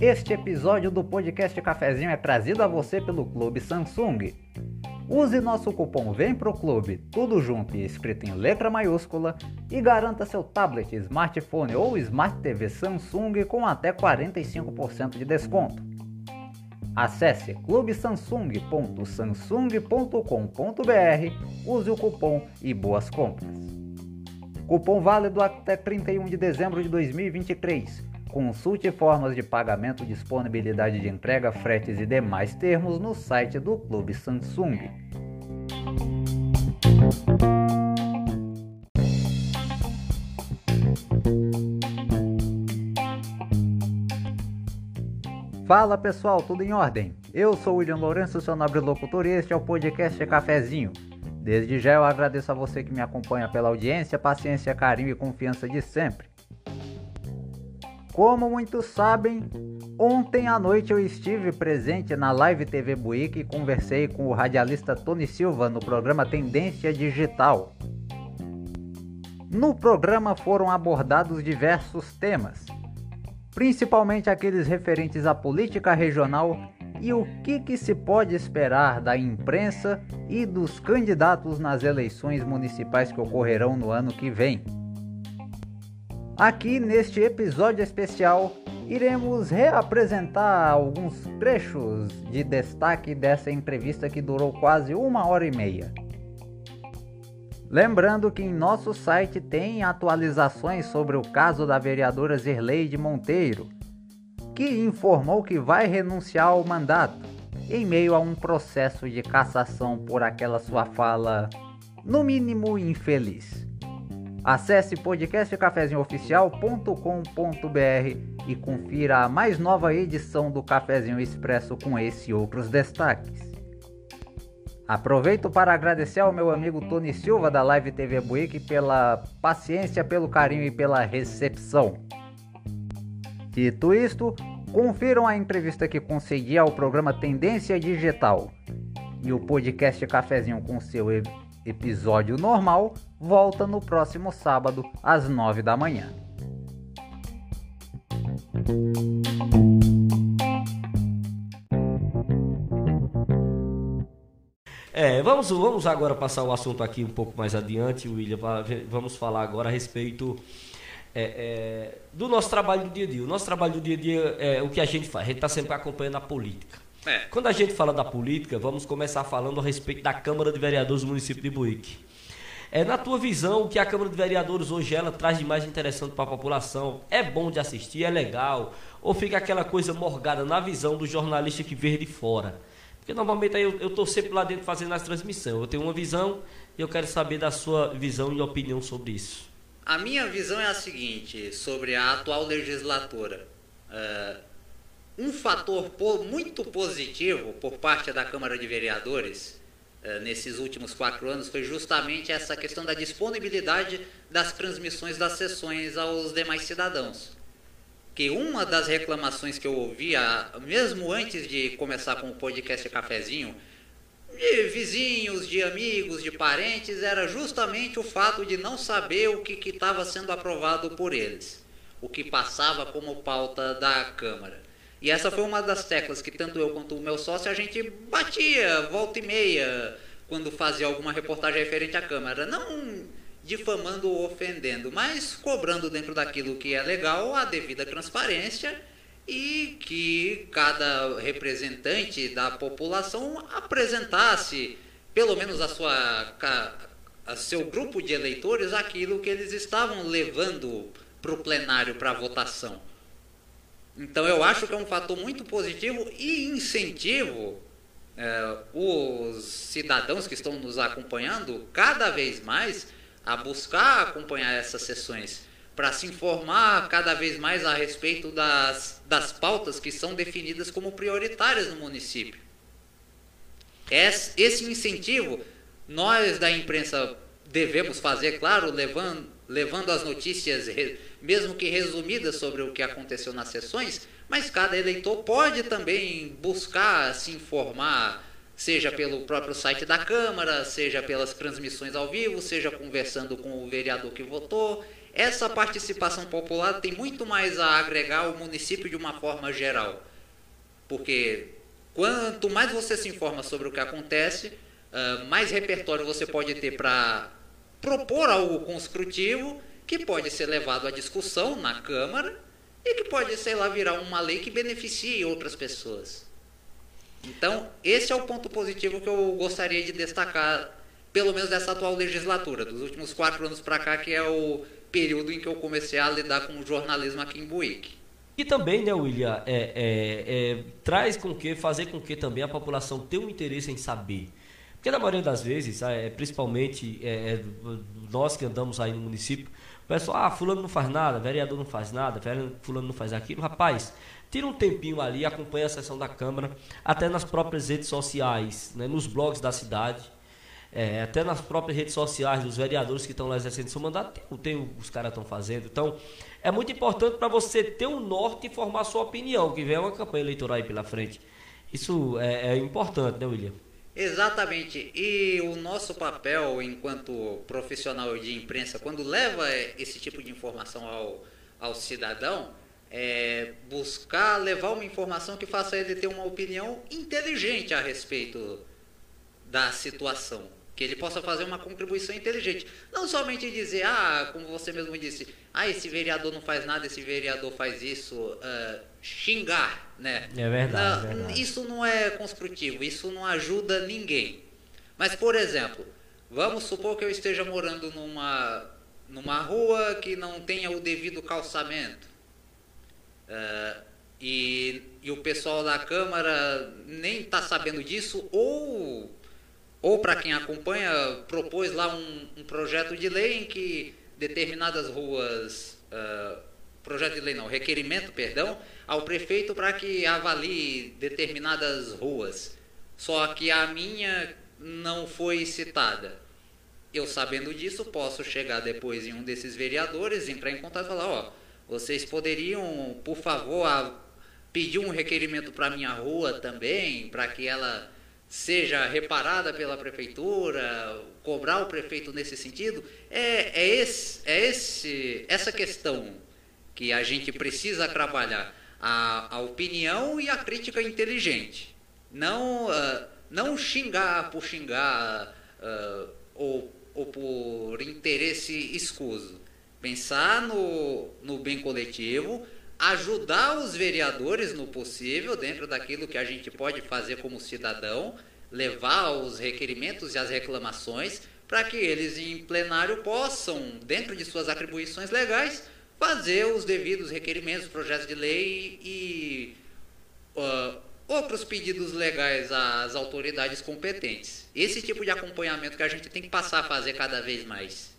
Este episódio do podcast Cafezinho é trazido a você pelo Clube Samsung. Use nosso cupom Vem Pro Clube, tudo junto e escrito em letra maiúscula, e garanta seu tablet, smartphone ou Smart TV Samsung com até 45% de desconto. Acesse clubesamsung.samsung.com.br, use o cupom e boas compras. Cupom válido até 31 de dezembro de 2023. Consulte formas de pagamento, disponibilidade de entrega, fretes e demais termos no site do Clube Samsung. Fala pessoal, tudo em ordem? Eu sou William Lourenço, seu nobre locutor, e este é o podcast Cafezinho. Desde já eu agradeço a você que me acompanha pela audiência, paciência, carinho e confiança de sempre. Como muitos sabem, ontem à noite eu estive presente na Live TV Buick e conversei com o radialista Tony Silva no programa Tendência Digital. No programa foram abordados diversos temas, principalmente aqueles referentes à política regional e o que, que se pode esperar da imprensa e dos candidatos nas eleições municipais que ocorrerão no ano que vem. Aqui neste episódio especial, iremos reapresentar alguns trechos de destaque dessa entrevista que durou quase uma hora e meia. Lembrando que em nosso site tem atualizações sobre o caso da vereadora Zerleide Monteiro, que informou que vai renunciar ao mandato em meio a um processo de cassação por aquela sua fala, no mínimo infeliz. Acesse podcastcafezinhooficial.com.br e confira a mais nova edição do Cafezinho Expresso com esse e outros destaques. Aproveito para agradecer ao meu amigo Tony Silva da Live TV Buick pela paciência, pelo carinho e pela recepção. Dito isto, confiram a entrevista que concedi ao programa Tendência Digital e o podcast Cafezinho com seu episódio normal volta no próximo sábado, às 9 da manhã. É, vamos, vamos agora passar o assunto aqui um pouco mais adiante, William. Vamos falar agora a respeito é, é, do nosso trabalho do dia a dia. O nosso trabalho do dia a dia é o que a gente faz. A gente está sempre acompanhando a política. É. Quando a gente fala da política, vamos começar falando a respeito da Câmara de Vereadores do município de Buíque. É, na tua visão, o que a Câmara de Vereadores hoje ela traz de mais interessante para a população? É bom de assistir, é legal? Ou fica aquela coisa morgada na visão do jornalista que vê de fora? Porque normalmente eu estou sempre lá dentro fazendo as transmissões. Eu tenho uma visão e eu quero saber da sua visão e opinião sobre isso. A minha visão é a seguinte sobre a atual legislatura. Uh, um fator muito positivo por parte da Câmara de Vereadores eh, nesses últimos quatro anos foi justamente essa questão da disponibilidade das transmissões das sessões aos demais cidadãos. Que uma das reclamações que eu ouvia, mesmo antes de começar com o podcast Cafezinho, de vizinhos, de amigos, de parentes, era justamente o fato de não saber o que estava sendo aprovado por eles, o que passava como pauta da Câmara. E essa foi uma das teclas que tanto eu quanto o meu sócio a gente batia volta e meia quando fazia alguma reportagem referente à Câmara. Não difamando ou ofendendo, mas cobrando dentro daquilo que é legal a devida transparência e que cada representante da população apresentasse, pelo menos a sua a seu grupo de eleitores, aquilo que eles estavam levando para o plenário para votação. Então eu acho que é um fator muito positivo e incentivo é, os cidadãos que estão nos acompanhando cada vez mais a buscar acompanhar essas sessões para se informar cada vez mais a respeito das, das pautas que são definidas como prioritárias no município. Esse incentivo nós da imprensa devemos fazer, claro, levando, levando as notícias mesmo que resumidas sobre o que aconteceu nas sessões, mas cada eleitor pode também buscar se informar, seja pelo próprio site da Câmara, seja pelas transmissões ao vivo, seja conversando com o vereador que votou, essa participação popular tem muito mais a agregar o município de uma forma geral. Porque quanto mais você se informa sobre o que acontece, uh, mais repertório você pode ter para propor algo construtivo que pode ser levado à discussão na Câmara e que pode, sei lá, virar uma lei que beneficie outras pessoas. Então, esse é o ponto positivo que eu gostaria de destacar, pelo menos dessa atual legislatura, dos últimos quatro anos para cá, que é o período em que eu comecei a lidar com o jornalismo aqui em Buíque. E também, né, William, é, é, é, traz com que, fazer com que também a população tenha um interesse em saber. Porque na maioria das vezes, é, principalmente é, é, nós que andamos aí no município, o pessoal, ah, fulano não faz nada, vereador não faz nada, fulano não faz aquilo. Rapaz, tira um tempinho ali, acompanha a sessão da Câmara, até nas próprias redes sociais, né, nos blogs da cidade, é, até nas próprias redes sociais dos vereadores que estão lá exercendo seu mandato, tem, tem os caras estão fazendo. Então, é muito importante para você ter um norte e formar sua opinião, que vem uma campanha eleitoral aí pela frente. Isso é, é importante, né, William? Exatamente. E o nosso papel enquanto profissional de imprensa, quando leva esse tipo de informação ao, ao cidadão, é buscar levar uma informação que faça ele ter uma opinião inteligente a respeito da situação. Que ele possa fazer uma contribuição inteligente. Não somente dizer, ah, como você mesmo disse, ah, esse vereador não faz nada, esse vereador faz isso, uh, xingar, né? É verdade, não, é verdade. Isso não é construtivo, isso não ajuda ninguém. Mas, por exemplo, vamos supor que eu esteja morando numa, numa rua que não tenha o devido calçamento. Uh, e, e o pessoal da Câmara nem está sabendo disso, ou ou para quem acompanha, propôs lá um, um, projeto de lei em que determinadas ruas, uh, projeto de lei não, requerimento, perdão, ao prefeito para que avalie determinadas ruas. Só que a minha não foi citada. Eu sabendo disso, posso chegar depois em um desses vereadores, entrar em contato e falar, ó, vocês poderiam, por favor, pedir um requerimento para minha rua também, para que ela seja reparada pela prefeitura, cobrar o prefeito nesse sentido, é, é, esse, é esse, essa questão que a gente precisa trabalhar, a, a opinião e a crítica inteligente. Não, uh, não xingar por xingar uh, ou, ou por interesse escuso. Pensar no, no bem coletivo, ajudar os vereadores no possível, dentro daquilo que a gente pode fazer como cidadão, levar os requerimentos e as reclamações para que eles em plenário possam, dentro de suas atribuições legais, fazer os devidos requerimentos, projetos de lei e uh, outros pedidos legais às autoridades competentes. Esse tipo de acompanhamento que a gente tem que passar a fazer cada vez mais.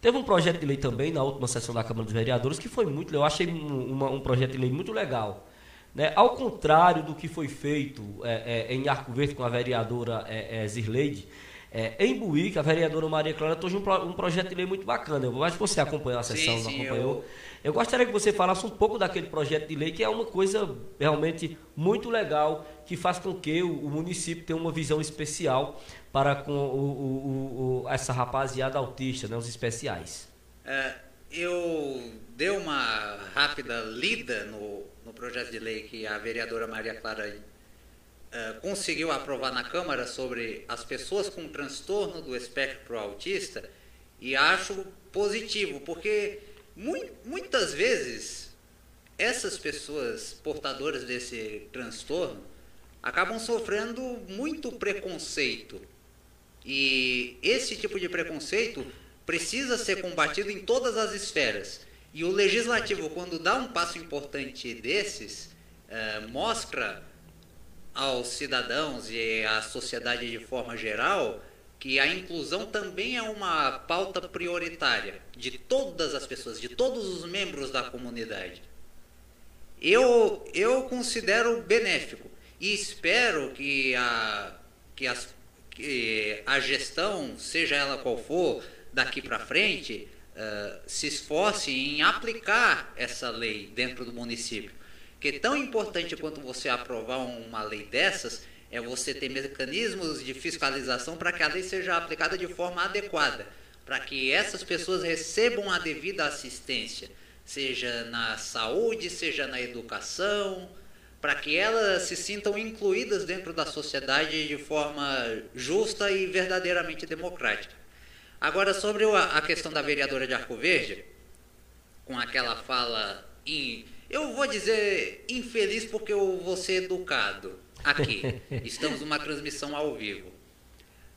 Teve um projeto de lei também na última sessão da Câmara dos Vereadores que foi muito, eu achei um, um projeto de lei muito legal. Né? Ao contrário do que foi feito é, é, em Arco Verde com a vereadora é, é Zirleide, é, em Buíque, a vereadora Maria Clara trouxe um, um, projeto de lei muito bacana. Eu acho que você acompanhou a sessão, sim, sim, não acompanhou? Eu... eu... gostaria que você falasse um pouco daquele projeto de lei, que é uma coisa realmente muito legal, que faz com que o, o município tenha uma visão especial para com o, o, essa rapaziada autista, né, os especiais? É, eu dei uma rápida lida no, no projeto de lei que a vereadora Maria Clara uh, conseguiu aprovar na Câmara sobre as pessoas com transtorno do espectro autista e acho positivo, porque mu muitas vezes essas pessoas portadoras desse transtorno acabam sofrendo muito preconceito e esse tipo de preconceito precisa ser combatido em todas as esferas. E o legislativo, quando dá um passo importante desses, eh, mostra aos cidadãos e à sociedade de forma geral que a inclusão também é uma pauta prioritária de todas as pessoas, de todos os membros da comunidade. Eu, eu considero benéfico e espero que, a, que as que a gestão, seja ela qual for, daqui para frente, uh, se esforce em aplicar essa lei dentro do município. Que tão importante quanto você aprovar uma lei dessas é você ter mecanismos de fiscalização para que a lei seja aplicada de forma adequada, para que essas pessoas recebam a devida assistência, seja na saúde, seja na educação, para que elas se sintam incluídas dentro da sociedade de forma justa e verdadeiramente democrática. Agora, sobre a questão da vereadora de Arco Verde, com aquela fala, em, eu vou dizer infeliz porque eu vou ser educado aqui. Estamos numa transmissão ao vivo.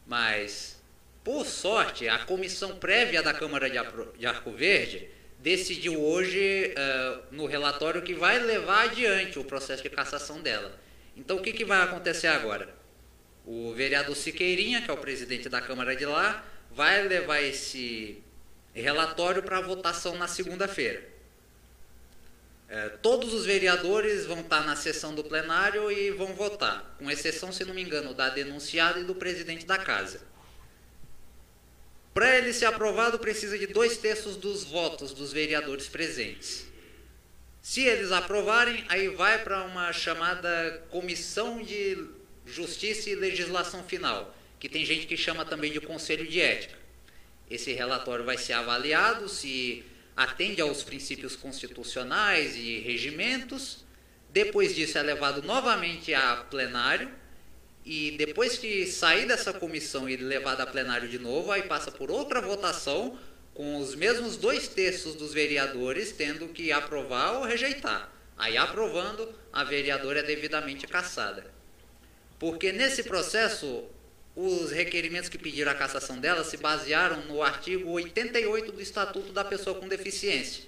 Mas por sorte, a comissão prévia da Câmara de Arco Verde decidiu hoje, uh, no relatório, que vai levar adiante o processo de cassação dela. Então, o que, que vai acontecer agora? O vereador Siqueirinha, que é o presidente da Câmara de lá, vai levar esse relatório para votação na segunda-feira. É, todos os vereadores vão estar na sessão do plenário e vão votar, com exceção, se não me engano, da denunciada e do presidente da casa. Para ele ser aprovado, precisa de dois terços dos votos dos vereadores presentes. Se eles aprovarem, aí vai para uma chamada Comissão de Justiça e Legislação Final, que tem gente que chama também de Conselho de Ética. Esse relatório vai ser avaliado se atende aos princípios constitucionais e regimentos. Depois disso, é levado novamente a plenário e depois que sair dessa comissão e levado a plenário de novo, aí passa por outra votação com os mesmos dois terços dos vereadores tendo que aprovar ou rejeitar. Aí aprovando, a vereadora é devidamente cassada. Porque nesse processo, os requerimentos que pediram a cassação dela se basearam no artigo 88 do Estatuto da Pessoa com Deficiência.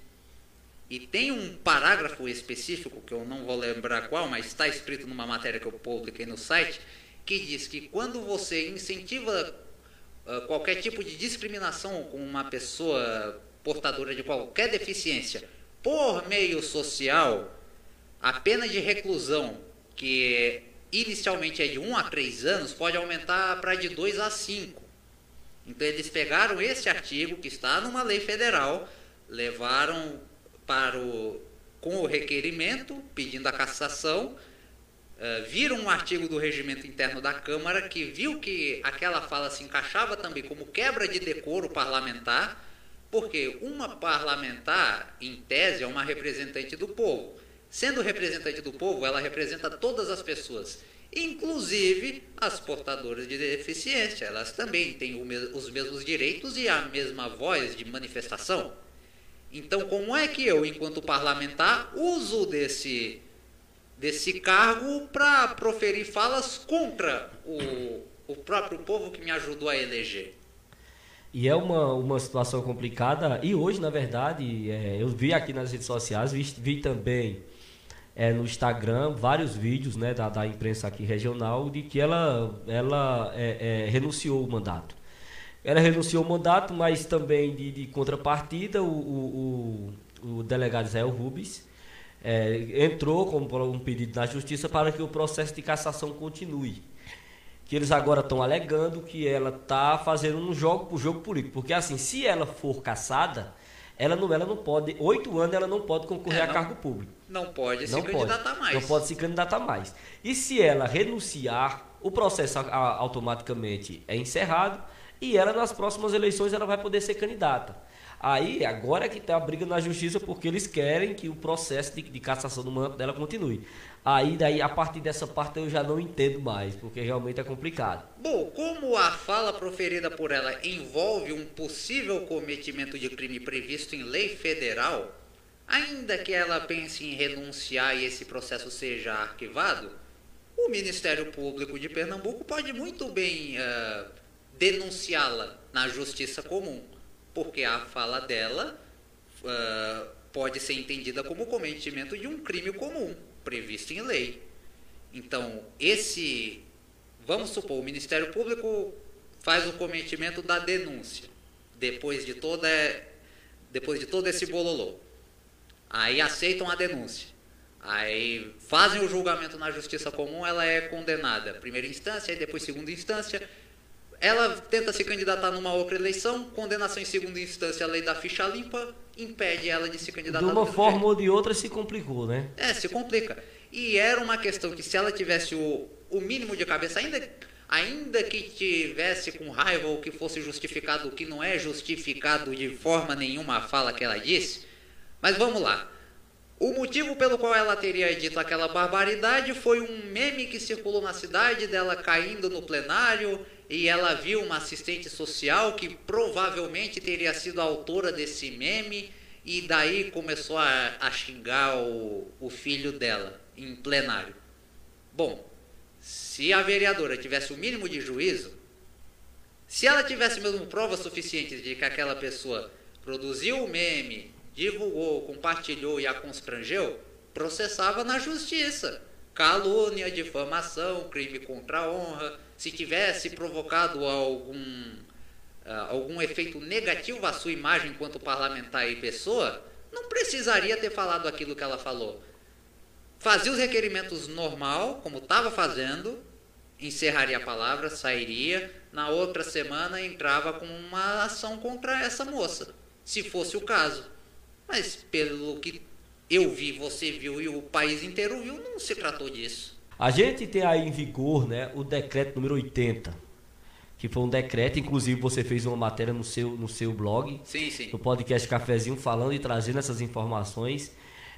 E tem um parágrafo específico, que eu não vou lembrar qual, mas está escrito numa matéria que eu publiquei no site, que diz que quando você incentiva uh, qualquer tipo de discriminação com uma pessoa portadora de qualquer deficiência por meio social, a pena de reclusão, que inicialmente é de 1 a 3 anos, pode aumentar para de 2 a 5. Então eles pegaram esse artigo que está numa lei federal, levaram para o com o requerimento pedindo a cassação Uh, viram um artigo do regimento interno da Câmara que viu que aquela fala se encaixava também como quebra de decoro parlamentar, porque uma parlamentar, em tese, é uma representante do povo. Sendo representante do povo, ela representa todas as pessoas, inclusive as portadoras de deficiência. Elas também têm os mesmos direitos e a mesma voz de manifestação. Então, como é que eu, enquanto parlamentar, uso desse desse cargo para proferir falas contra o, o próprio povo que me ajudou a eleger. E é uma, uma situação complicada. E hoje, na verdade, é, eu vi aqui nas redes sociais, vi, vi também é, no Instagram vários vídeos né, da, da imprensa aqui regional de que ela, ela é, é renunciou o mandato. Ela renunciou o mandato, mas também de, de contrapartida, o, o, o, o delegado Zé Rubens é, entrou com um pedido na justiça para que o processo de cassação continue. Que eles agora estão alegando que ela está fazendo um jogo por jogo político. Porque assim, se ela for cassada, ela não, ela não pode, oito anos ela não pode concorrer é, não, a cargo público. Não pode não se pode, candidatar mais. Não pode se candidatar mais. E se ela renunciar, o processo automaticamente é encerrado e ela nas próximas eleições ela vai poder ser candidata. Aí, agora que está a briga na justiça, porque eles querem que o processo de, de cassação do mandato dela continue. Aí, daí, a partir dessa parte eu já não entendo mais, porque realmente é complicado. Bom, como a fala proferida por ela envolve um possível cometimento de crime previsto em lei federal, ainda que ela pense em renunciar e esse processo seja arquivado, o Ministério Público de Pernambuco pode muito bem uh, denunciá-la na justiça comum porque a fala dela uh, pode ser entendida como cometimento de um crime comum, previsto em lei. Então, esse, vamos supor, o Ministério Público faz o cometimento da denúncia, depois de toda depois de todo esse bololô. Aí aceitam a denúncia. Aí fazem o julgamento na justiça comum, ela é condenada, primeira instância, e depois segunda instância, ela tenta se candidatar numa outra eleição, condenação em segunda instância, a lei da ficha limpa impede ela de se candidatar. De uma forma jeito. ou de outra se complicou, né? É, se complica. E era uma questão que se ela tivesse o, o mínimo de cabeça, ainda ainda que tivesse com raiva ou que fosse justificado, o que não é justificado de forma nenhuma a fala que ela disse. Mas vamos lá. O motivo pelo qual ela teria dito aquela barbaridade foi um meme que circulou na cidade dela caindo no plenário e ela viu uma assistente social que provavelmente teria sido a autora desse meme e daí começou a, a xingar o, o filho dela em plenário. Bom, se a vereadora tivesse o mínimo de juízo, se ela tivesse mesmo provas suficientes de que aquela pessoa produziu o meme, divulgou, compartilhou e a constrangeu, processava na justiça. Calúnia, difamação, crime contra a honra. Se tivesse provocado algum, uh, algum efeito negativo à sua imagem enquanto parlamentar e pessoa, não precisaria ter falado aquilo que ela falou. Fazia os requerimentos normal, como estava fazendo, encerraria a palavra, sairia. Na outra semana entrava com uma ação contra essa moça, se fosse o caso. Mas pelo que eu vi, você viu e o país inteiro viu, não se tratou disso. A gente tem aí em vigor né, o decreto número 80, que foi um decreto, inclusive você fez uma matéria no seu, no seu blog, sim, sim. no podcast Cafezinho, falando e trazendo essas informações,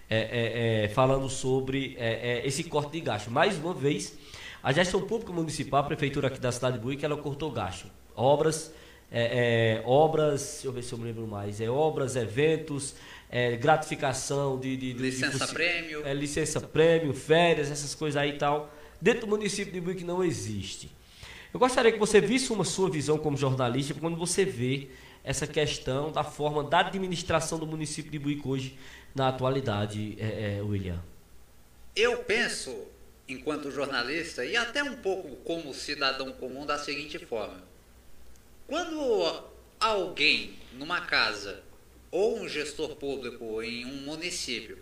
é, é, é, falando sobre é, é, esse corte de gasto. Mais uma vez, a gestão pública municipal, a prefeitura aqui da cidade de Buíque, ela cortou gasto. Obras, é, obras, deixa eu ver se eu me lembro mais, é obras, eventos, é, gratificação de, de, de licença de, prêmio, é, licença prêmio, férias, essas coisas aí e tal. Dentro do município de Buíque não existe. Eu gostaria que você visse uma sua visão como jornalista quando você vê essa questão da forma da administração do município de Buíque hoje na atualidade, é, é, William. Eu penso, enquanto jornalista e até um pouco como cidadão comum, da seguinte forma: quando alguém numa casa ou um gestor público em um município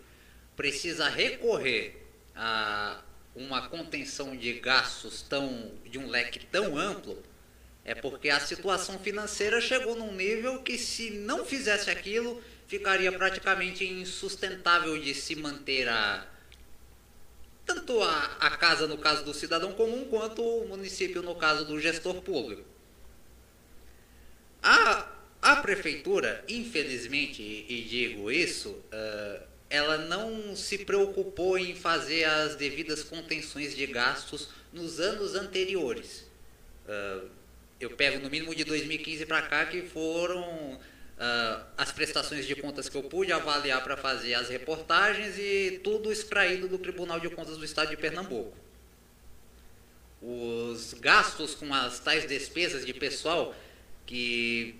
precisa recorrer a uma contenção de gastos tão de um leque tão amplo, é porque a situação financeira chegou num nível que se não fizesse aquilo, ficaria praticamente insustentável de se manter a tanto a, a casa no caso do cidadão comum quanto o município no caso do gestor público. A a prefeitura, infelizmente, e digo isso, uh, ela não se preocupou em fazer as devidas contenções de gastos nos anos anteriores. Uh, eu pego no mínimo de 2015 para cá, que foram uh, as prestações de contas que eu pude avaliar para fazer as reportagens e tudo extraído do Tribunal de Contas do Estado de Pernambuco. Os gastos com as tais despesas de pessoal que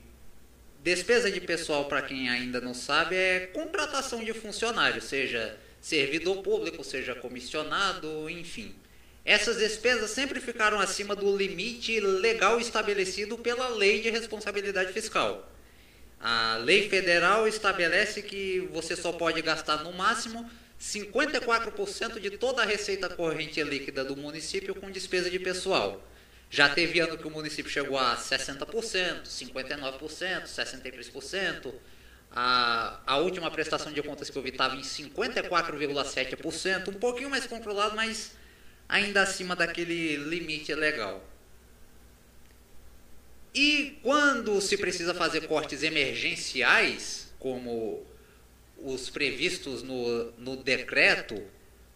Despesa de pessoal, para quem ainda não sabe, é contratação de funcionário, seja servidor público, seja comissionado, enfim. Essas despesas sempre ficaram acima do limite legal estabelecido pela Lei de Responsabilidade Fiscal. A lei federal estabelece que você só pode gastar no máximo 54% de toda a receita corrente líquida do município com despesa de pessoal. Já teve ano que o município chegou a 60%, 59%, 63%. A, a última prestação de contas que eu vi estava em 54,7%, um pouquinho mais controlado, mas ainda acima daquele limite legal. E quando se precisa fazer cortes emergenciais, como os previstos no, no decreto,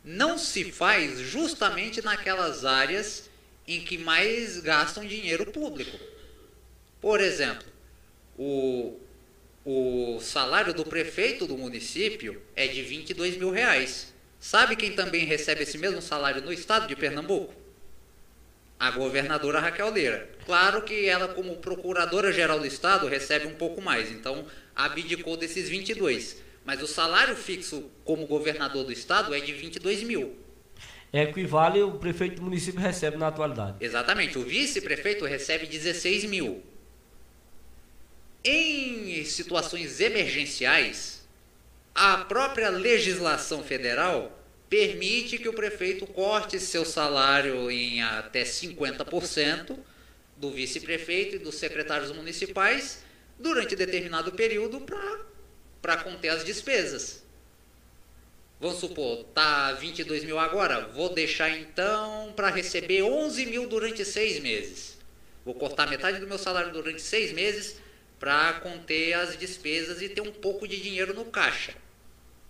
não se faz justamente naquelas áreas em que mais gastam dinheiro público. Por exemplo, o, o salário do prefeito do município é de 22 mil reais. Sabe quem também recebe esse mesmo salário no estado de Pernambuco? A governadora Raquel Leira. Claro que ela, como procuradora-geral do estado, recebe um pouco mais, então abdicou desses 22. Mas o salário fixo como governador do estado é de 22 mil é, equivale o prefeito do município recebe na atualidade. Exatamente, o vice-prefeito recebe 16 mil. Em situações emergenciais, a própria legislação federal permite que o prefeito corte seu salário em até 50% do vice-prefeito e dos secretários municipais durante determinado período para conter as despesas. Vamos supor, tá 22 mil agora, vou deixar então para receber 11 mil durante seis meses. Vou cortar metade do meu salário durante seis meses para conter as despesas e ter um pouco de dinheiro no caixa.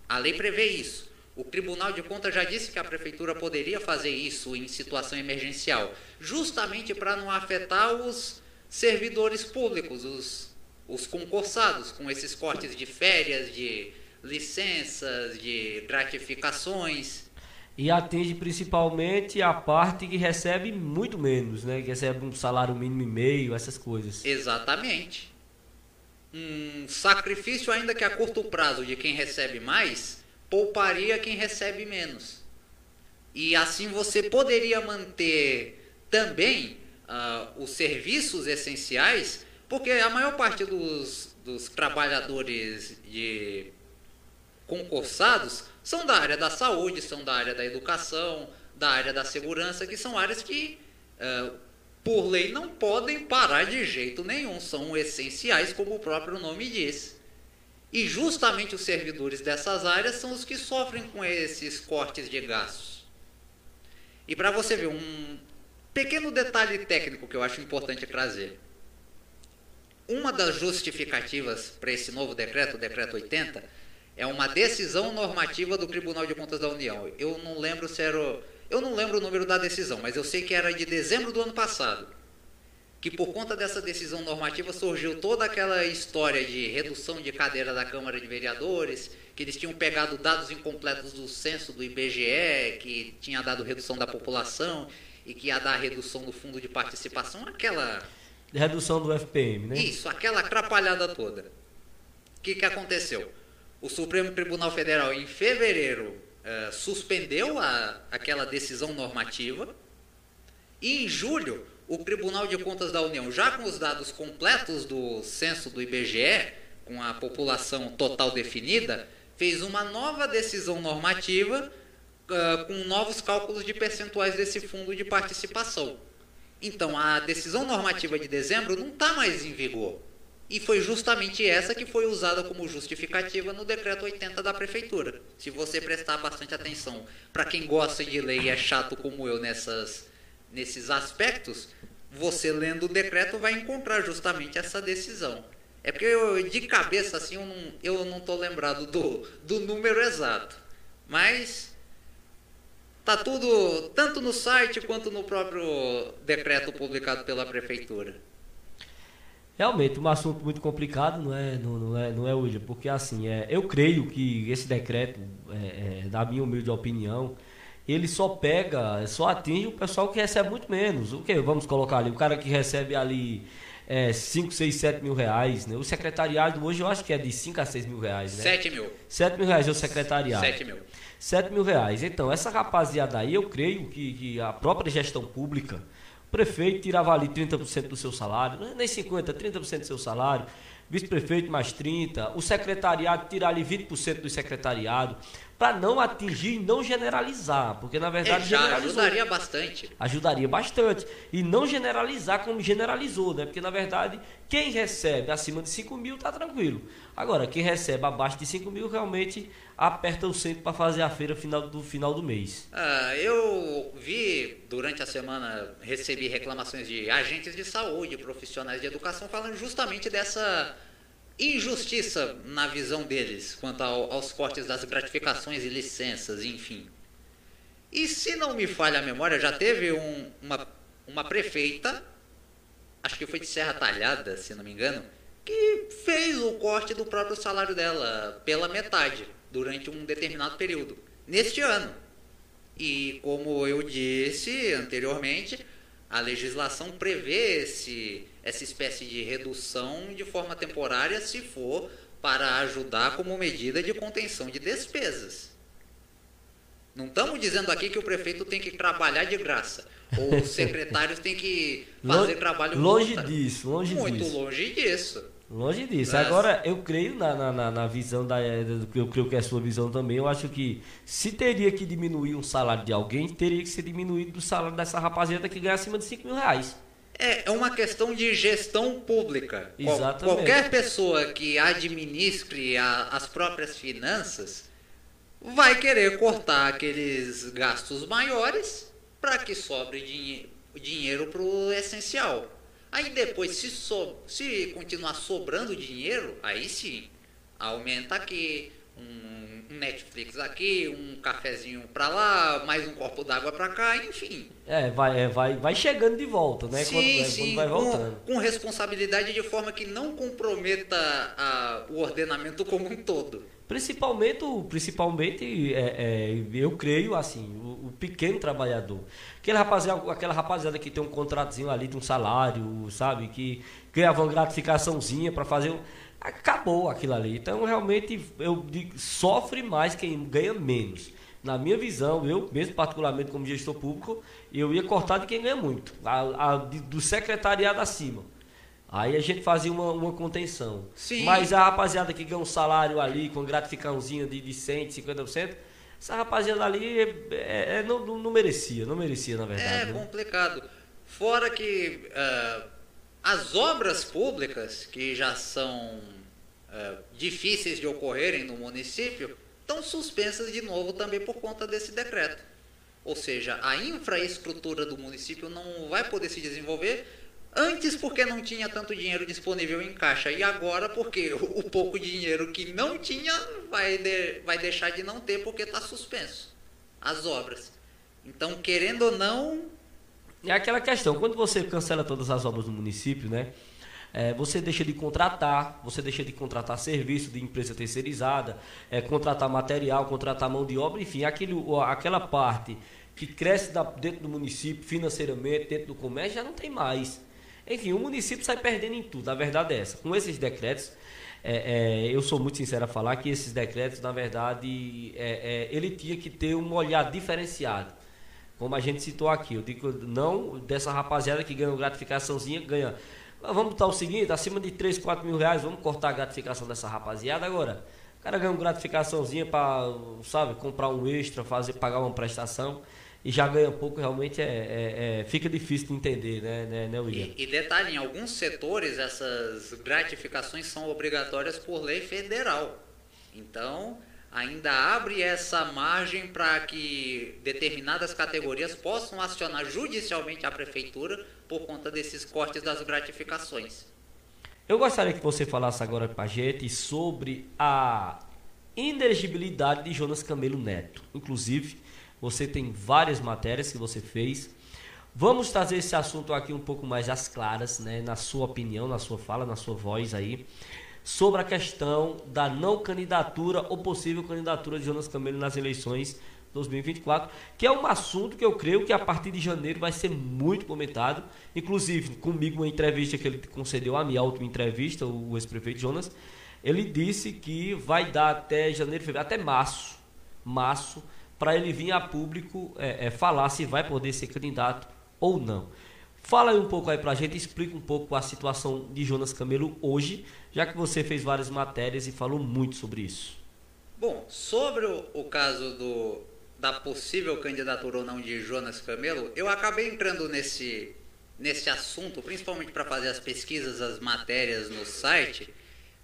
A lei prevê isso. O Tribunal de Contas já disse que a prefeitura poderia fazer isso em situação emergencial, justamente para não afetar os servidores públicos, os, os concursados, com esses cortes de férias, de licenças, de gratificações. E atende principalmente a parte que recebe muito menos, né? Que recebe um salário mínimo e meio, essas coisas. Exatamente. Um sacrifício, ainda que a curto prazo, de quem recebe mais, pouparia quem recebe menos. E assim você poderia manter também uh, os serviços essenciais, porque a maior parte dos, dos trabalhadores de concursados são da área da saúde, são da área da educação, da área da segurança, que são áreas que, uh, por lei, não podem parar de jeito nenhum, são essenciais, como o próprio nome diz. E justamente os servidores dessas áreas são os que sofrem com esses cortes de gastos. E para você ver um pequeno detalhe técnico que eu acho importante trazer. Uma das justificativas para esse novo decreto, o decreto 80, é uma decisão normativa do Tribunal de Contas da União. Eu não lembro se era. Eu não lembro o número da decisão, mas eu sei que era de dezembro do ano passado. Que por conta dessa decisão normativa surgiu toda aquela história de redução de cadeira da Câmara de Vereadores, que eles tinham pegado dados incompletos do censo do IBGE, que tinha dado redução da população e que ia dar redução do fundo de participação, aquela. Redução do FPM, né? Isso, aquela atrapalhada toda. O que, que aconteceu? O Supremo Tribunal Federal, em fevereiro, uh, suspendeu a, aquela decisão normativa. E em julho, o Tribunal de Contas da União, já com os dados completos do censo do IBGE, com a população total definida, fez uma nova decisão normativa uh, com novos cálculos de percentuais desse fundo de participação. Então, a decisão normativa de dezembro não está mais em vigor. E foi justamente essa que foi usada como justificativa no decreto 80 da prefeitura. Se você prestar bastante atenção, para quem gosta de lei e é chato como eu nessas, nesses aspectos, você lendo o decreto vai encontrar justamente essa decisão. É porque eu, de cabeça assim eu não, eu não tô lembrado do, do número exato. Mas tá tudo tanto no site quanto no próprio decreto publicado pela prefeitura. Realmente, um assunto muito complicado, não é, não, não é, não é William? Porque assim, é, eu creio que esse decreto, é, é, da minha humilde opinião, ele só pega, só atinge o pessoal que recebe muito menos. O que? Vamos colocar ali, o cara que recebe ali 5, 6, 7 mil reais, né? O secretariado hoje eu acho que é de 5 a 6 mil reais, né? 7 mil. 7 mil reais é o secretariado. 7 mil. 7 mil reais. Então, essa rapaziada aí, eu creio que, que a própria gestão pública prefeito tirava ali 30% do seu salário, é nem 50%, 30% do seu salário, vice-prefeito mais 30%, o secretariado tirar ali 20% do secretariado, para não atingir e não generalizar, porque na verdade é, já ajudaria bastante. Ajudaria bastante. E não generalizar como generalizou, né? Porque na verdade, quem recebe acima de 5 mil está tranquilo. Agora, quem recebe abaixo de 5 mil realmente aperta o centro para fazer a feira final do final do mês. Ah, eu vi durante a semana, recebi reclamações de agentes de saúde, profissionais de educação, falando justamente dessa injustiça na visão deles quanto ao, aos cortes das gratificações e licenças, enfim. E se não me falha a memória, já teve um, uma, uma prefeita, acho que foi de Serra Talhada, se não me engano, que fez o corte do próprio salário dela pela metade durante um determinado período, neste ano. E como eu disse anteriormente, a legislação prevê esse, essa espécie de redução de forma temporária se for para ajudar como medida de contenção de despesas. Não estamos dizendo aqui que o prefeito tem que trabalhar de graça. Ou os secretários têm que fazer trabalho Longe disso, longe Muito disso. Muito longe disso. Longe disso. Mas... Agora, eu creio na, na, na visão da. Eu creio que é a sua visão também. Eu acho que se teria que diminuir um salário de alguém, teria que ser diminuído do salário dessa rapaziada que ganha acima de 5 mil reais. É, é uma questão de gestão pública. Exatamente. Qualquer pessoa que administre a, as próprias finanças vai querer cortar aqueles gastos maiores para que sobre dinhe dinheiro para o essencial. Aí depois, se, so se continuar sobrando dinheiro, aí sim, aumenta aqui, um Netflix aqui, um cafezinho para lá, mais um copo d'água para cá, enfim. É, vai, é, vai, vai chegando de volta, né? Sim, quando, é, sim, quando vai voltando. Com, com, responsabilidade de forma que não comprometa a, o ordenamento como um todo. Principalmente, principalmente é, é, eu creio assim, o, o, pequeno trabalhador. Aquele rapaziada, aquela rapaziada que tem um contratozinho ali de um salário, sabe? Que ganhava uma gratificaçãozinha para fazer. Acabou aquilo ali. Então, realmente, eu digo, sofre mais quem ganha menos. Na minha visão, eu mesmo particularmente como gestor público, eu ia cortar de quem ganha muito, a, a, do secretariado acima. Aí a gente fazia uma, uma contenção. Sim. Mas a rapaziada que ganha um salário ali com gratificaçãozinho de, de 100, 50%, essa rapaziada ali é, é, é não, não, merecia, não merecia na verdade. É né? complicado. Fora que uh, as obras públicas, que já são uh, difíceis de ocorrerem no município, estão suspensas de novo também por conta desse decreto. Ou seja, a infraestrutura do município não vai poder se desenvolver Antes porque não tinha tanto dinheiro disponível em caixa e agora porque o pouco dinheiro que não tinha vai, de, vai deixar de não ter porque está suspenso as obras. Então, querendo ou não... É aquela questão, quando você cancela todas as obras do município, né? É, você deixa de contratar, você deixa de contratar serviço de empresa terceirizada, é, contratar material, contratar mão de obra, enfim, aquilo, aquela parte que cresce da, dentro do município financeiramente, dentro do comércio, já não tem mais. Enfim, o município sai perdendo em tudo, a verdade é essa. Com esses decretos, é, é, eu sou muito sincero a falar que esses decretos, na verdade, é, é, ele tinha que ter um olhar diferenciado. Como a gente citou aqui, eu digo não dessa rapaziada que ganha gratificaçãozinha, ganha. Vamos botar o seguinte, acima de 3, 4 mil reais, vamos cortar a gratificação dessa rapaziada agora. O cara ganha uma gratificaçãozinha para, sabe, comprar um extra, fazer, pagar uma prestação e já ganha pouco, realmente é, é, é, fica difícil de entender, né, né, né William? E, e, detalhe, em alguns setores essas gratificações são obrigatórias por lei federal. Então, ainda abre essa margem para que determinadas categorias possam acionar judicialmente a prefeitura por conta desses cortes das gratificações. Eu gostaria que você falasse agora para a gente sobre a inelegibilidade de Jonas Camelo Neto. Inclusive, você tem várias matérias que você fez. Vamos trazer esse assunto aqui um pouco mais às claras, né, na sua opinião, na sua fala, na sua voz aí, sobre a questão da não candidatura ou possível candidatura de Jonas Camelo nas eleições 2024, que é um assunto que eu creio que a partir de janeiro vai ser muito comentado. Inclusive, comigo, uma entrevista que ele concedeu a minha última entrevista, o ex-prefeito Jonas, ele disse que vai dar até janeiro, fevereiro, até março, março, para ele vir a público é, é, falar se vai poder ser candidato ou não. Fala aí um pouco aí para a gente, explica um pouco a situação de Jonas Camelo hoje, já que você fez várias matérias e falou muito sobre isso. Bom, sobre o, o caso do, da possível candidatura ou não de Jonas Camelo, eu acabei entrando nesse, nesse assunto, principalmente para fazer as pesquisas, as matérias no site,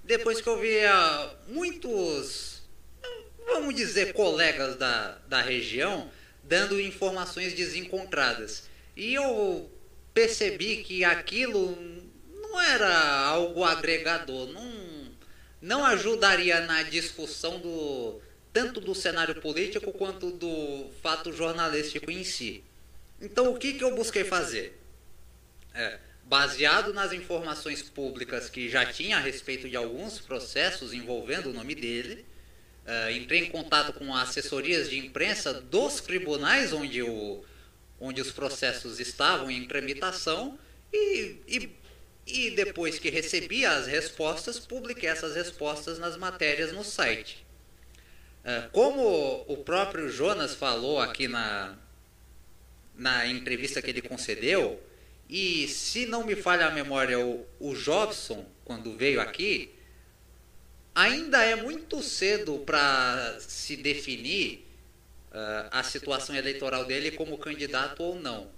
depois que eu via muitos vamos dizer, colegas da, da região dando informações desencontradas. E eu percebi que aquilo não era algo agregador, não, não ajudaria na discussão do tanto do cenário político quanto do fato jornalístico em si. Então o que, que eu busquei fazer? É, baseado nas informações públicas que já tinha a respeito de alguns processos envolvendo o nome dele, Uh, entrei em contato com assessorias de imprensa dos tribunais onde, o, onde os processos estavam em tramitação e, e, e depois que recebi as respostas, publiquei essas respostas nas matérias no site. Uh, como o próprio Jonas falou aqui na, na entrevista que ele concedeu, e se não me falha a memória, o, o Jobson, quando veio aqui, ainda é muito cedo para se definir uh, a situação eleitoral dele como candidato ou não.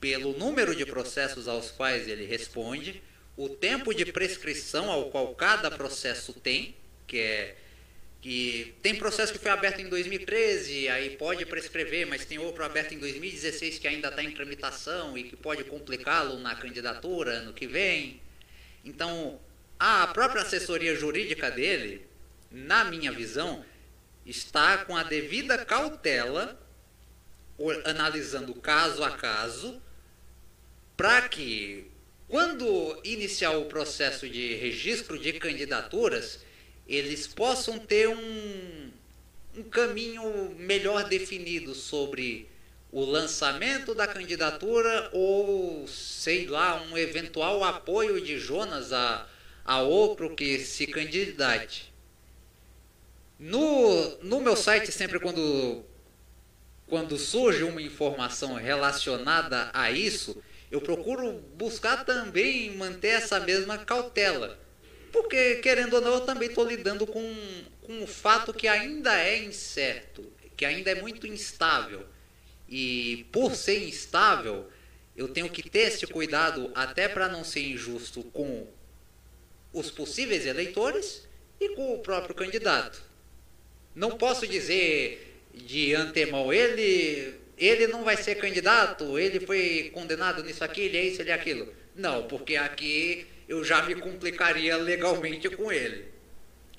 Pelo número de processos aos quais ele responde, o tempo de prescrição ao qual cada processo tem, que é, que tem processo que foi aberto em 2013, aí pode prescrever, mas tem outro aberto em 2016 que ainda está em tramitação e que pode complicá-lo na candidatura ano que vem. Então, a própria assessoria jurídica dele, na minha visão, está com a devida cautela, analisando caso a caso, para que, quando iniciar o processo de registro de candidaturas, eles possam ter um, um caminho melhor definido sobre o lançamento da candidatura ou, sei lá, um eventual apoio de Jonas a, a outro que se candidate. No, no meu site, sempre quando, quando surge uma informação relacionada a isso, eu procuro buscar também manter essa mesma cautela. Porque, querendo ou não, eu também estou lidando com, com um fato que ainda é incerto, que ainda é muito instável. E por ser instável, eu tenho que ter esse cuidado até para não ser injusto com os possíveis eleitores e com o próprio candidato. Não posso dizer de antemão, ele, ele não vai ser candidato, ele foi condenado nisso aqui, ele é isso, ele é aquilo. Não, porque aqui eu já me complicaria legalmente com ele.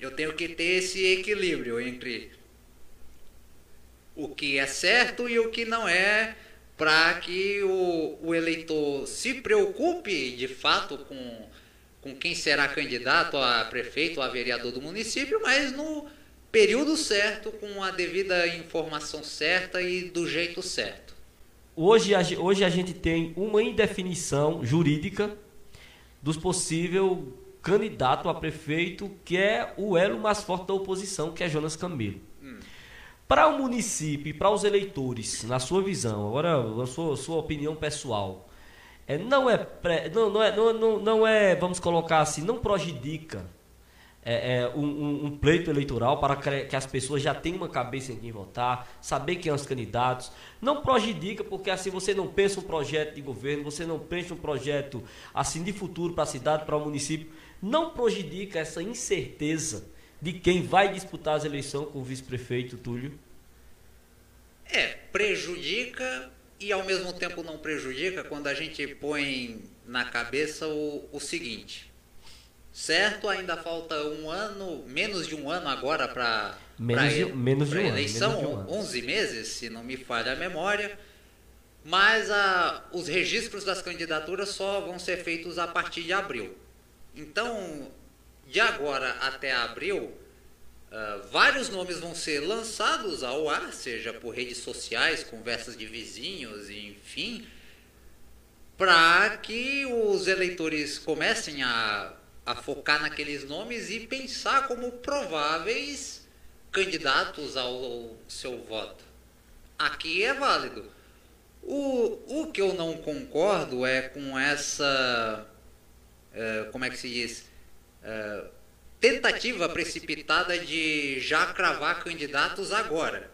Eu tenho que ter esse equilíbrio entre o que é certo e o que não é, para que o, o, eleitor se preocupe de fato com, com quem será candidato a prefeito ou a vereador do município, mas no período certo, com a devida informação certa e do jeito certo. Hoje a, hoje a gente tem uma indefinição jurídica dos possíveis candidato a prefeito, que é o elo mais forte da oposição, que é Jonas Camelo. Hum. Para o município e para os eleitores, na sua visão, agora a sua, sua opinião pessoal, é, não, é pré, não, não, é, não, não é, vamos colocar assim, não prejudica é, é, um, um, pleito eleitoral para que as pessoas já tenham uma cabeça em quem votar, saber quem são os candidatos. Não prejudica, porque assim você não pensa um projeto de governo, você não pensa um projeto assim de futuro para a cidade, para o município. Não prejudica essa incerteza de quem vai disputar as eleições com o vice-prefeito Túlio? É, prejudica e ao mesmo tempo não prejudica quando a gente põe na cabeça o, o seguinte certo? Ainda falta um ano, menos de um ano agora para menos, de, menos de um eleição, ano, menos de um 11 meses, se não me falha a memória. Mas a, os registros das candidaturas só vão ser feitos a partir de abril. Então, de agora até abril, uh, vários nomes vão ser lançados ao ar, seja por redes sociais, conversas de vizinhos, enfim, para que os eleitores comecem a a focar naqueles nomes e pensar como prováveis candidatos ao seu voto. Aqui é válido. O, o que eu não concordo é com essa. É, como é que se diz? É, tentativa precipitada de já cravar candidatos agora.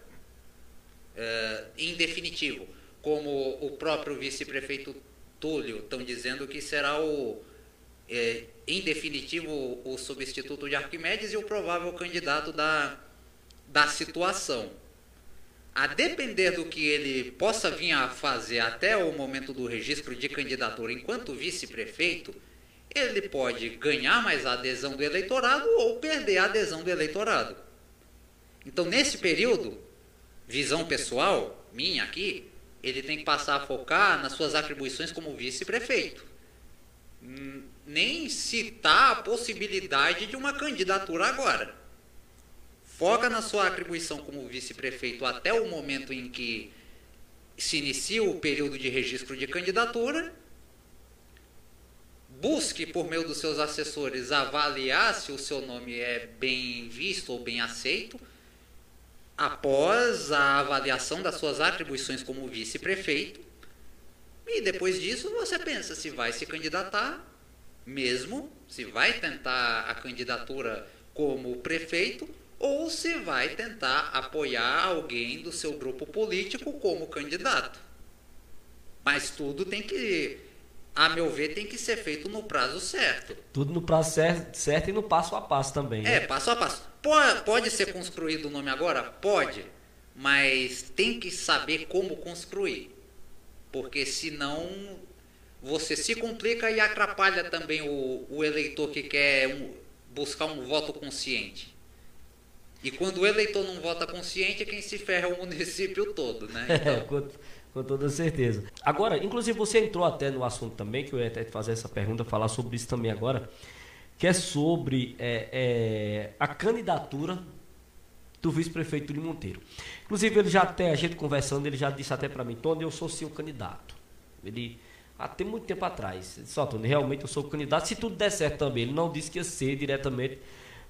É, em definitivo. Como o próprio vice-prefeito Túlio estão dizendo que será o é, em definitivo, o substituto de Arquimedes e o provável candidato da, da situação. A depender do que ele possa vir a fazer até o momento do registro de candidatura enquanto vice-prefeito, ele pode ganhar mais a adesão do eleitorado ou perder a adesão do eleitorado. Então, nesse período, visão pessoal, minha aqui, ele tem que passar a focar nas suas atribuições como vice-prefeito nem citar a possibilidade de uma candidatura agora. Foca na sua atribuição como vice-prefeito até o momento em que se inicia o período de registro de candidatura. Busque, por meio dos seus assessores, avaliar se o seu nome é bem visto ou bem aceito. Após a avaliação das suas atribuições como vice-prefeito, e depois disso você pensa se vai se candidatar mesmo, se vai tentar a candidatura como prefeito ou se vai tentar apoiar alguém do seu grupo político como candidato. Mas tudo tem que, a meu ver, tem que ser feito no prazo certo. Tudo no prazo certo, certo e no passo a passo também. Né? É, passo a passo. pode ser construído o nome agora? Pode, mas tem que saber como construir, porque senão você se complica e atrapalha também o, o eleitor que quer um, buscar um voto consciente. E quando o eleitor não vota consciente, quem se ferra é o município todo, né? Então... com, toda certeza. Agora, inclusive você entrou até no assunto também, que eu ia até fazer essa pergunta, falar sobre isso também agora, que é sobre é, é, a candidatura do vice-prefeito de Monteiro. Inclusive, ele já até, a gente conversando, ele já disse até para mim, Tony, eu sou o candidato. Ele, até muito tempo atrás, ele disse, oh, Tony, realmente eu sou o candidato, se tudo der certo também. Ele não disse que ia ser diretamente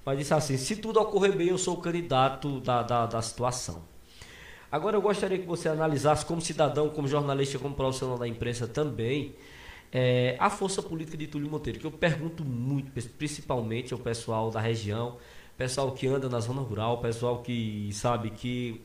mas disse assim: se tudo ocorrer bem, eu sou o candidato da, da, da situação. Agora eu gostaria que você analisasse, como cidadão, como jornalista, como profissional da imprensa também, é, a força política de Túlio Monteiro, que eu pergunto muito, principalmente ao pessoal da região, pessoal que anda na zona rural, pessoal que sabe que,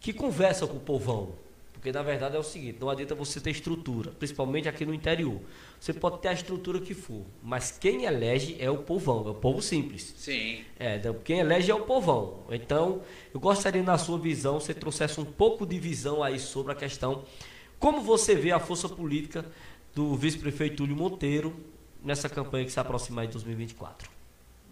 que conversa com o povão, porque na verdade é o seguinte, não adianta você ter estrutura, principalmente aqui no interior. Você pode ter a estrutura que for, mas quem elege é o povão, é o povo simples. Sim. É, quem elege é o povão. Então, eu gostaria na sua visão, você trouxesse um pouco de visão aí sobre a questão como você vê a força política do vice-prefeito Túlio Monteiro nessa campanha que se aproxima de 2024.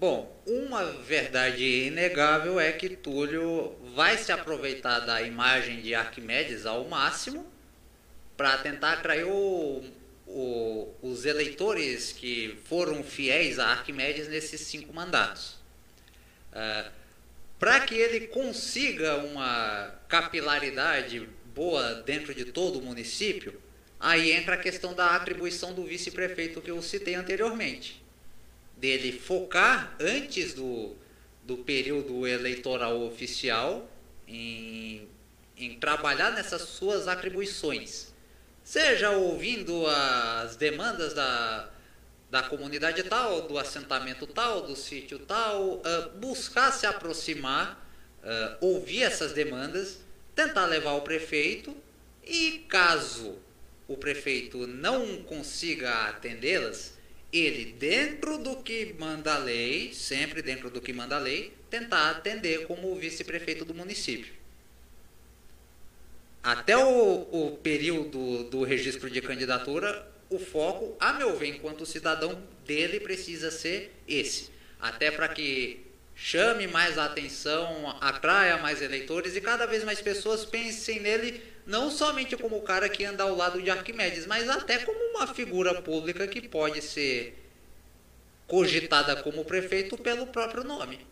Bom, uma verdade inegável é que Túlio vai se aproveitar da imagem de Arquimedes ao máximo para tentar atrair o, o, os eleitores que foram fiéis a Arquimedes nesses cinco mandatos. Uh, ah, para que ele consiga uma capilaridade boa dentro de todo o município, aí entra a questão da atribuição do vice-prefeito que eu citei anteriormente dele focar antes do, do período eleitoral oficial em, em trabalhar nessas suas atribuições. Seja ouvindo as demandas da, da comunidade tal, do assentamento tal, do sítio tal, uh, buscar se aproximar, uh, ouvir essas demandas, tentar levar o prefeito e caso o prefeito não consiga atendê-las, ele, dentro do que manda a lei, sempre dentro do que manda a lei, tentar atender como vice-prefeito do município. Até o, o período do registro de candidatura, o foco, a meu ver, enquanto cidadão dele, precisa ser esse. Até para que chame mais a atenção, atraia mais eleitores e cada vez mais pessoas pensem nele não somente como o cara que anda ao lado de Arquimedes, mas até como uma figura pública que pode ser cogitada como prefeito pelo próprio nome.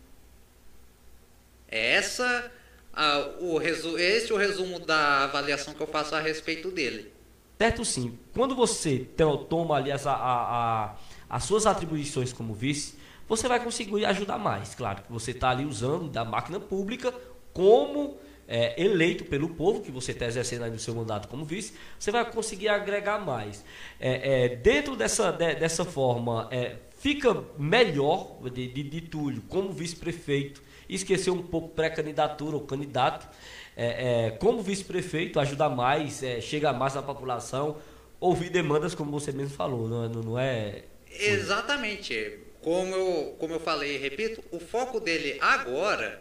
É essa a, o resu, esse é o resumo da avaliação que eu faço a respeito dele. Certo sim. Quando você toma ali as, a, a, as suas atribuições como vice, você vai conseguir ajudar mais. Claro que você está ali usando da máquina pública como é, eleito pelo povo, que você está exercendo aí no seu mandato como vice, você vai conseguir agregar mais. É, é, dentro dessa, de, dessa forma, é, fica melhor de, de, de Túlio como vice-prefeito, esquecer um pouco pré-candidatura ou candidato, é, é, como vice-prefeito, ajudar mais, chegar mais na população, ouvir demandas, como você mesmo falou, não, não é. Exatamente. Como eu, como eu falei e repito, o foco dele agora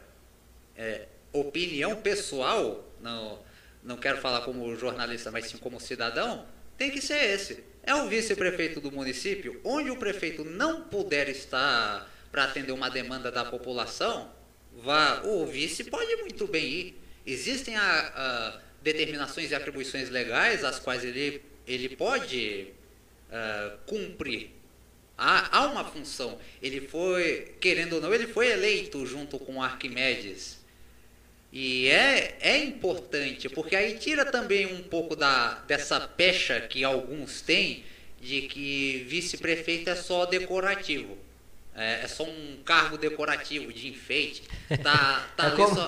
é opinião pessoal, não, não quero falar como jornalista, mas sim como cidadão, tem que ser esse. É o vice-prefeito do município, onde o prefeito não puder estar para atender uma demanda da população, vá, o vice pode muito bem ir. Existem a, a determinações e atribuições legais as quais ele, ele pode uh, cumprir. Há, há uma função. Ele foi, querendo ou não, ele foi eleito junto com Arquimedes e é, é importante, porque aí tira também um pouco da, dessa pecha que alguns têm de que vice-prefeito é só decorativo. É, é, só um cargo decorativo de enfeite. Tá, tá é como só...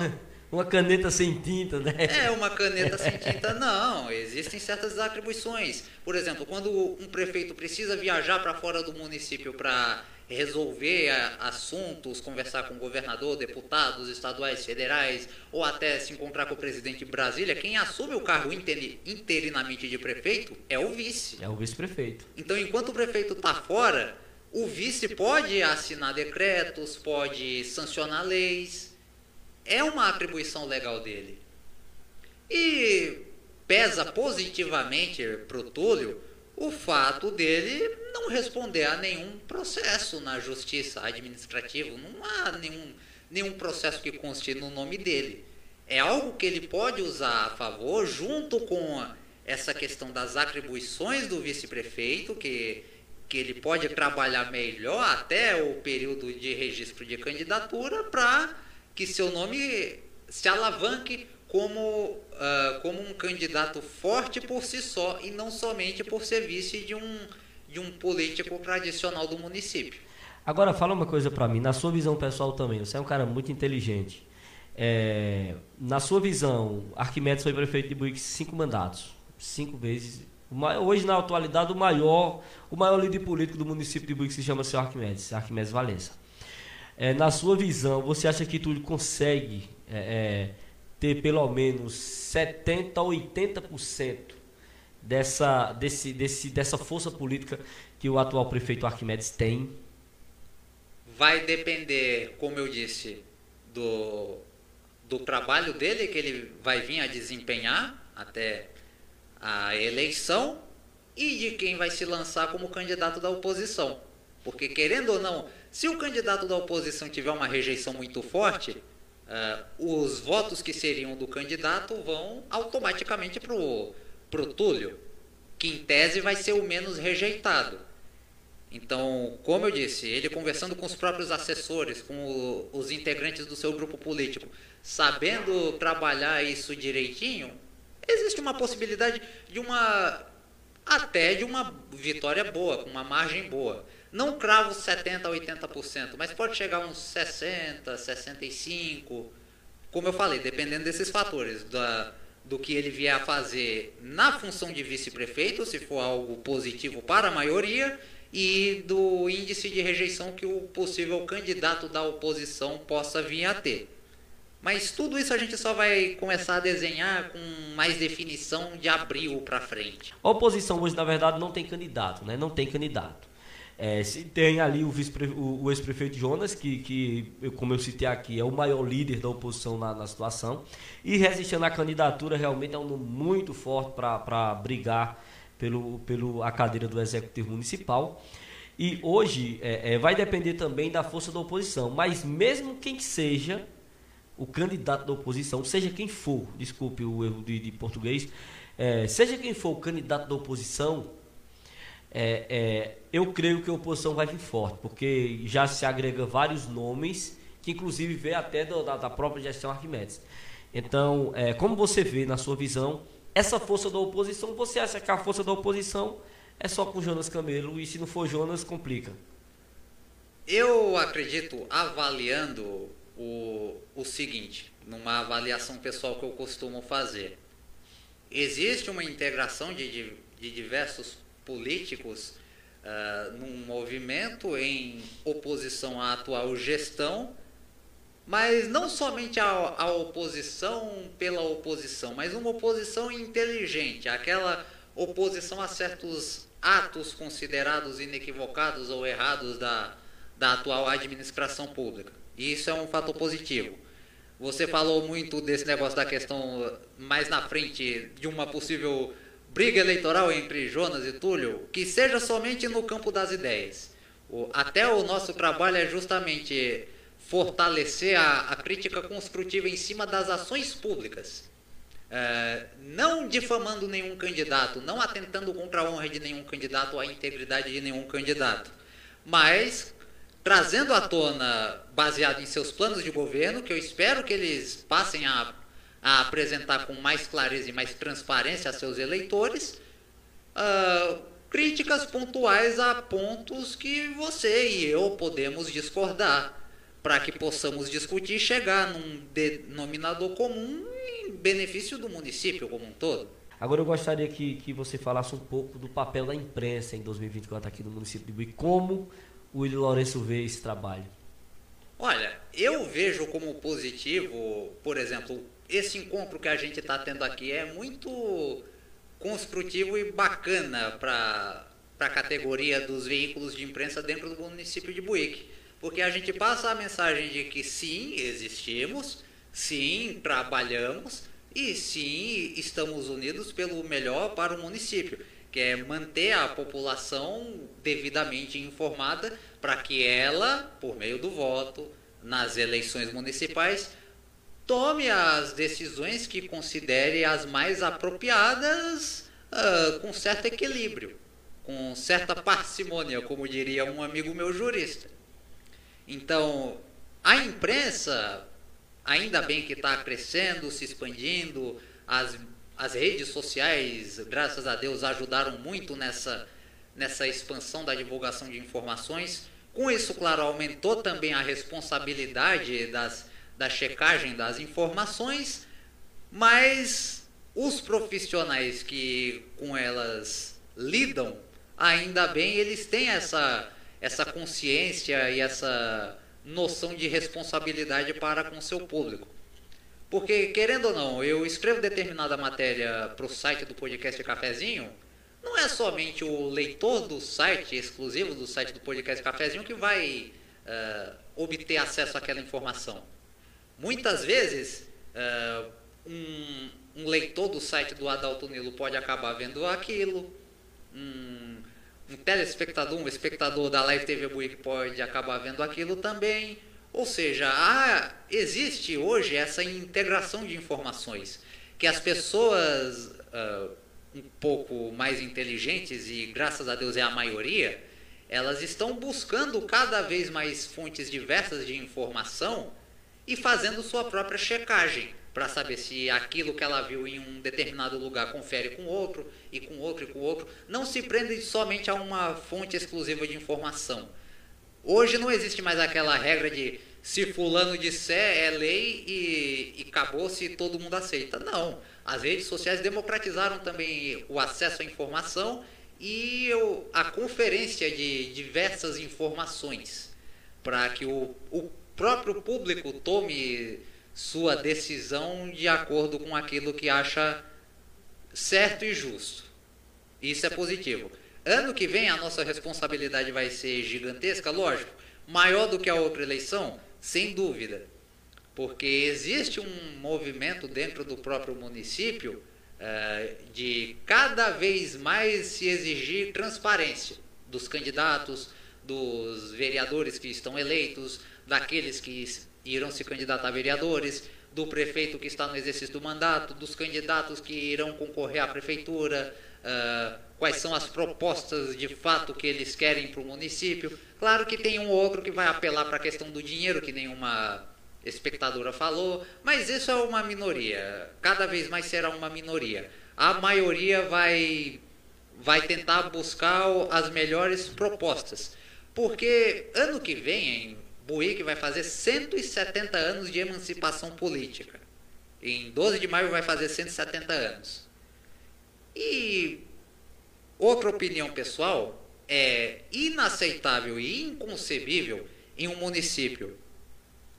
Uma caneta sem tinta, né? É, uma caneta sem tinta, não. Existem certas atribuições. Por exemplo, quando um prefeito precisa viajar para fora do município para resolver assuntos, conversar com o governador, deputados estaduais, federais, ou até se encontrar com o presidente de Brasília, quem assume o cargo interinamente de prefeito é o vice. É o vice-prefeito. Então, enquanto o prefeito está fora, o vice pode assinar decretos, pode sancionar leis. É uma atribuição legal dele. E pesa positivamente para o Túlio o fato dele não responder a nenhum processo na justiça administrativa. Não há nenhum, nenhum processo que conste no nome dele. É algo que ele pode usar a favor, junto com essa questão das atribuições do vice-prefeito, que, que ele pode trabalhar melhor até o período de registro de candidatura, para que seu nome se alavanque como, uh, como um candidato forte por si só e não somente por ser vice de um, de um político tradicional do município. Agora, fala uma coisa para mim, na sua visão pessoal também, você é um cara muito inteligente. É, na sua visão, Arquimedes foi prefeito de Buíque cinco mandatos, cinco vezes. Hoje, na atualidade, o maior, o maior líder político do município de Buíque se chama Sr. Arquimedes, Arquimedes Valença. É, na sua visão, você acha que tudo consegue é, é ter pelo menos 70 a 80% dessa, desse, desse, dessa força política que o atual prefeito Arquimedes tem? Vai depender, como eu disse, do, do trabalho dele que ele vai vir a desempenhar até a eleição e de quem vai se lançar como candidato da oposição. Porque, querendo ou não, se o candidato da oposição tiver uma rejeição muito forte, uh, os votos que seriam do candidato vão automaticamente para o Túlio, que em tese vai ser o menos rejeitado. Então, como eu disse, ele conversando com os próprios assessores, com o, os integrantes do seu grupo político, sabendo trabalhar isso direitinho, existe uma possibilidade de uma até de uma vitória boa, com uma margem boa. Não cravo 70% a 80%, mas pode chegar a uns 60%, 65%. Como eu falei, dependendo desses fatores, da, do que ele vier a fazer na função de vice-prefeito, se for algo positivo para a maioria, e do índice de rejeição que o possível candidato da oposição possa vir a ter. Mas tudo isso a gente só vai começar a desenhar com mais definição de abril para frente. A oposição hoje, na verdade, não tem candidato, né? Não tem candidato. É, tem ali o, o, o ex-prefeito Jonas, que, que, como eu citei aqui, é o maior líder da oposição na, na situação. E resistindo à candidatura, realmente é um nome muito forte para brigar pelo, pelo a cadeira do Executivo Municipal. E hoje é, é, vai depender também da força da oposição. Mas mesmo quem seja o candidato da oposição, seja quem for, desculpe o erro de, de português, é, seja quem for o candidato da oposição, é, é, eu creio que a oposição vai vir forte, porque já se agrega vários nomes, que inclusive vê até do, da, da, própria gestão Arquimedes. Então, é, como você vê na sua visão, essa força da oposição, você acha que a força da oposição é só com Jonas Camelo, e se não for Jonas, complica? Eu acredito, avaliando o, o seguinte, numa avaliação pessoal que eu costumo fazer. Existe uma integração de, de, de diversos políticos uh, num movimento em oposição à atual gestão, mas não somente a oposição pela oposição, mas uma oposição inteligente, aquela oposição a certos atos considerados inequivocados ou errados da, da atual administração pública. E isso é um fator positivo. Você falou muito desse negócio da questão mais na frente de uma possível briga eleitoral entre Jonas e Túlio, que seja somente no campo das ideias. O, até o nosso trabalho é justamente fortalecer a, a crítica construtiva em cima das ações públicas. É, não difamando nenhum candidato, não atentando contra a honra de nenhum candidato ou a integridade de nenhum candidato, mas trazendo à tona, baseado em seus planos de governo, que eu espero que eles passem a a apresentar com mais clareza e mais transparência a seus eleitores uh, críticas pontuais a pontos que você e eu podemos discordar, para que possamos discutir e chegar num denominador comum em benefício do município como um todo. Agora eu gostaria que, que você falasse um pouco do papel da imprensa em 2024 aqui no município de Bui. Como o Willi Lourenço vê esse trabalho? Olha, eu vejo como positivo, por exemplo, esse encontro que a gente está tendo aqui é muito construtivo e bacana para a categoria dos veículos de imprensa dentro do município de Buíque. Porque a gente passa a mensagem de que sim, existimos, sim, trabalhamos e sim, estamos unidos pelo melhor para o município, que é manter a população devidamente informada para que ela, por meio do voto, nas eleições municipais, tome as decisões que considere as mais apropriadas uh, com certo equilíbrio, com certa parcimônia, como diria um amigo meu jurista. Então, a imprensa, ainda bem que está crescendo, se expandindo, as, as redes sociais, graças a Deus, ajudaram muito nessa, nessa expansão da divulgação de informações. Com isso, claro, aumentou também a responsabilidade das da checagem das informações, mas os profissionais que com elas lidam, ainda bem, eles têm essa, essa consciência e essa noção de responsabilidade para com seu público. Porque, querendo ou não, eu escrevo determinada matéria para o site do podcast Cafezinho, não é somente o leitor do site, exclusivo do site do podcast Cafezinho, que vai uh, obter acesso àquela informação. Muitas vezes, uh, um, um, leitor do site do Adalto Nilo pode acabar vendo aquilo, um, um telespectador, um espectador da Live TV Buick pode acabar vendo aquilo também. Ou seja, há, existe hoje essa integração de informações que as pessoas uh, um pouco mais inteligentes, e graças a Deus é a maioria, elas estão buscando cada vez mais fontes diversas de informação e fazendo sua própria checagem para saber se aquilo que ela viu em um determinado lugar confere com outro e com outro e com outro. Não se prende somente a uma fonte exclusiva de informação. Hoje não existe mais aquela regra de se fulano disser é lei e, e acabou-se todo mundo aceita. Não. As redes sociais democratizaram também o acesso à informação e a conferência de diversas informações para que o, o próprio público tome sua decisão de acordo com aquilo que acha certo e justo. Isso é positivo. Ano que vem a nossa responsabilidade vai ser gigantesca, lógico, maior do que a outra eleição, sem dúvida. Porque existe um movimento dentro do próprio município uh, de cada vez mais se exigir transparência dos candidatos, dos vereadores que estão eleitos, daqueles que irão se candidatar a vereadores, do prefeito que está no exercício do mandato, dos candidatos que irão concorrer à prefeitura, uh, quais são as propostas de fato que eles querem para o município. Claro que tem um ou outro que vai apelar para a questão do dinheiro, que nenhuma espectadora falou, mas isso é uma minoria, cada vez mais será uma minoria. A maioria vai, vai tentar buscar as melhores propostas. Porque ano que vem, Buíque vai fazer 170 anos de emancipação política. Em 12 de maio vai fazer 170 anos. E outra opinião pessoal é inaceitável e inconcebível em um município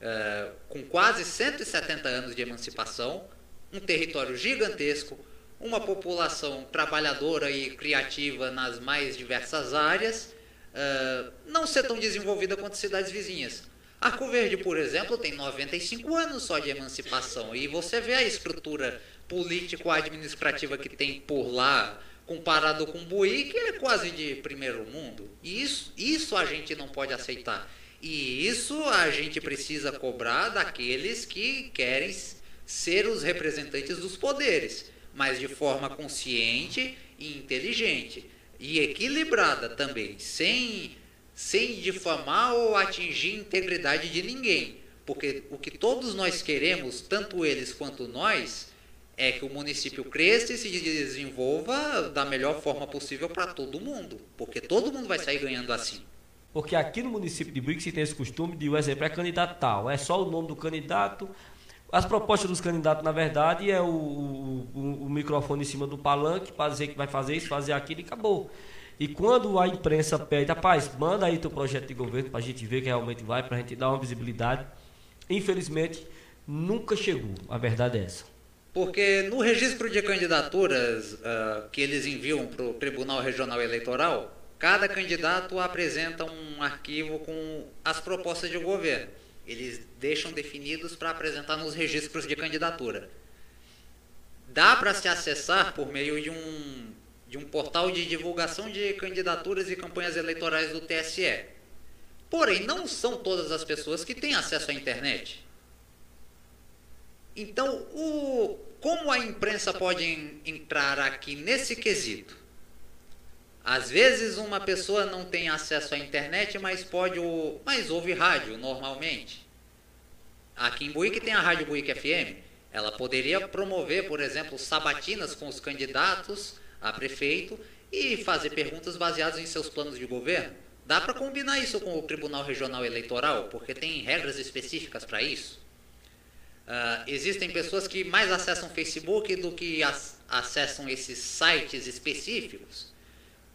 uh, com quase 170 anos de emancipação, um território gigantesco, uma população trabalhadora e criativa nas mais diversas áreas uh, não ser tão desenvolvida quanto cidades vizinhas. Arco Verde, por exemplo, tem 95 anos só de emancipação e você vê a estrutura político-administrativa que tem por lá, comparado com Buí, que é quase de primeiro mundo. E isso, isso a gente não pode aceitar. E isso a gente precisa cobrar daqueles que querem ser os representantes dos poderes, mas de forma consciente e inteligente e equilibrada também, sem, sem difamar ou atingir integridade de ninguém. Porque o que todos nós queremos, tanto eles quanto nós, é que o município cresça e se desenvolva da melhor forma possível para todo mundo. Porque todo mundo vai sair ganhando assim. Porque aqui no município de Buíque se tem esse costume de, o exemplo, é candidato tal. É só o nome do candidato, as propostas dos candidatos, na verdade, é o, o, o microfone em cima do palanque para dizer que vai fazer isso, fazer aquilo e acabou. E quando a imprensa pede, rapaz, manda aí teu projeto de governo para a gente ver que realmente vai, para a gente dar uma visibilidade. Infelizmente, nunca chegou. A verdade é essa. Porque no registro de candidaturas uh, que eles enviam para o Tribunal Regional Eleitoral, cada candidato apresenta um arquivo com as propostas de governo. Eles deixam definidos para apresentar nos registros de candidatura. Dá para se acessar por meio de um, de um portal de divulgação de candidaturas e campanhas eleitorais do TSE. Porém, não são todas as pessoas que têm acesso à internet. Então, o, como a imprensa pode entrar aqui nesse quesito? Às vezes uma pessoa não tem acesso à internet, mas pode mas ouve rádio normalmente. Aqui em Buíque tem a Rádio Buíque FM. Ela poderia promover, por exemplo, sabatinas com os candidatos a prefeito e fazer perguntas baseadas em seus planos de governo. Dá para combinar isso com o Tribunal Regional Eleitoral, porque tem regras específicas para isso. Uh, existem pessoas que mais acessam Facebook do que acessam esses sites específicos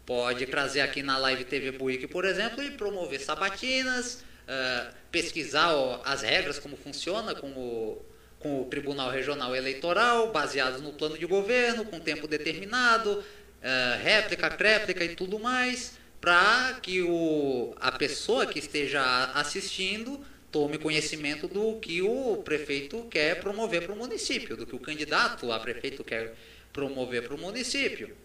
pode trazer aqui na Live TV Buick, por exemplo, e promover sabatinas, uh, pesquisar ó, as regras, como funciona com o, com o Tribunal Regional Eleitoral, baseados no plano de governo, com tempo determinado, uh, réplica, tréplica e tudo mais, para que o, a pessoa que esteja assistindo tome conhecimento do que o prefeito quer promover para o município, do que o candidato a prefeito quer promover para o município.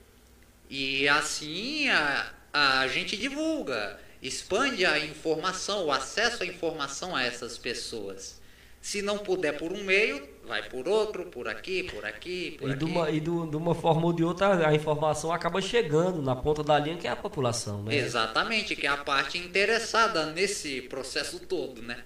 E assim a, a gente divulga, expande a informação, o acesso à informação a essas pessoas. Se não puder por um meio, vai por outro, por aqui, por aqui, por e aqui. De uma, e do, de uma forma ou de outra, a informação acaba chegando na ponta da linha, que é a população, né? Exatamente, que é a parte interessada nesse processo todo, né?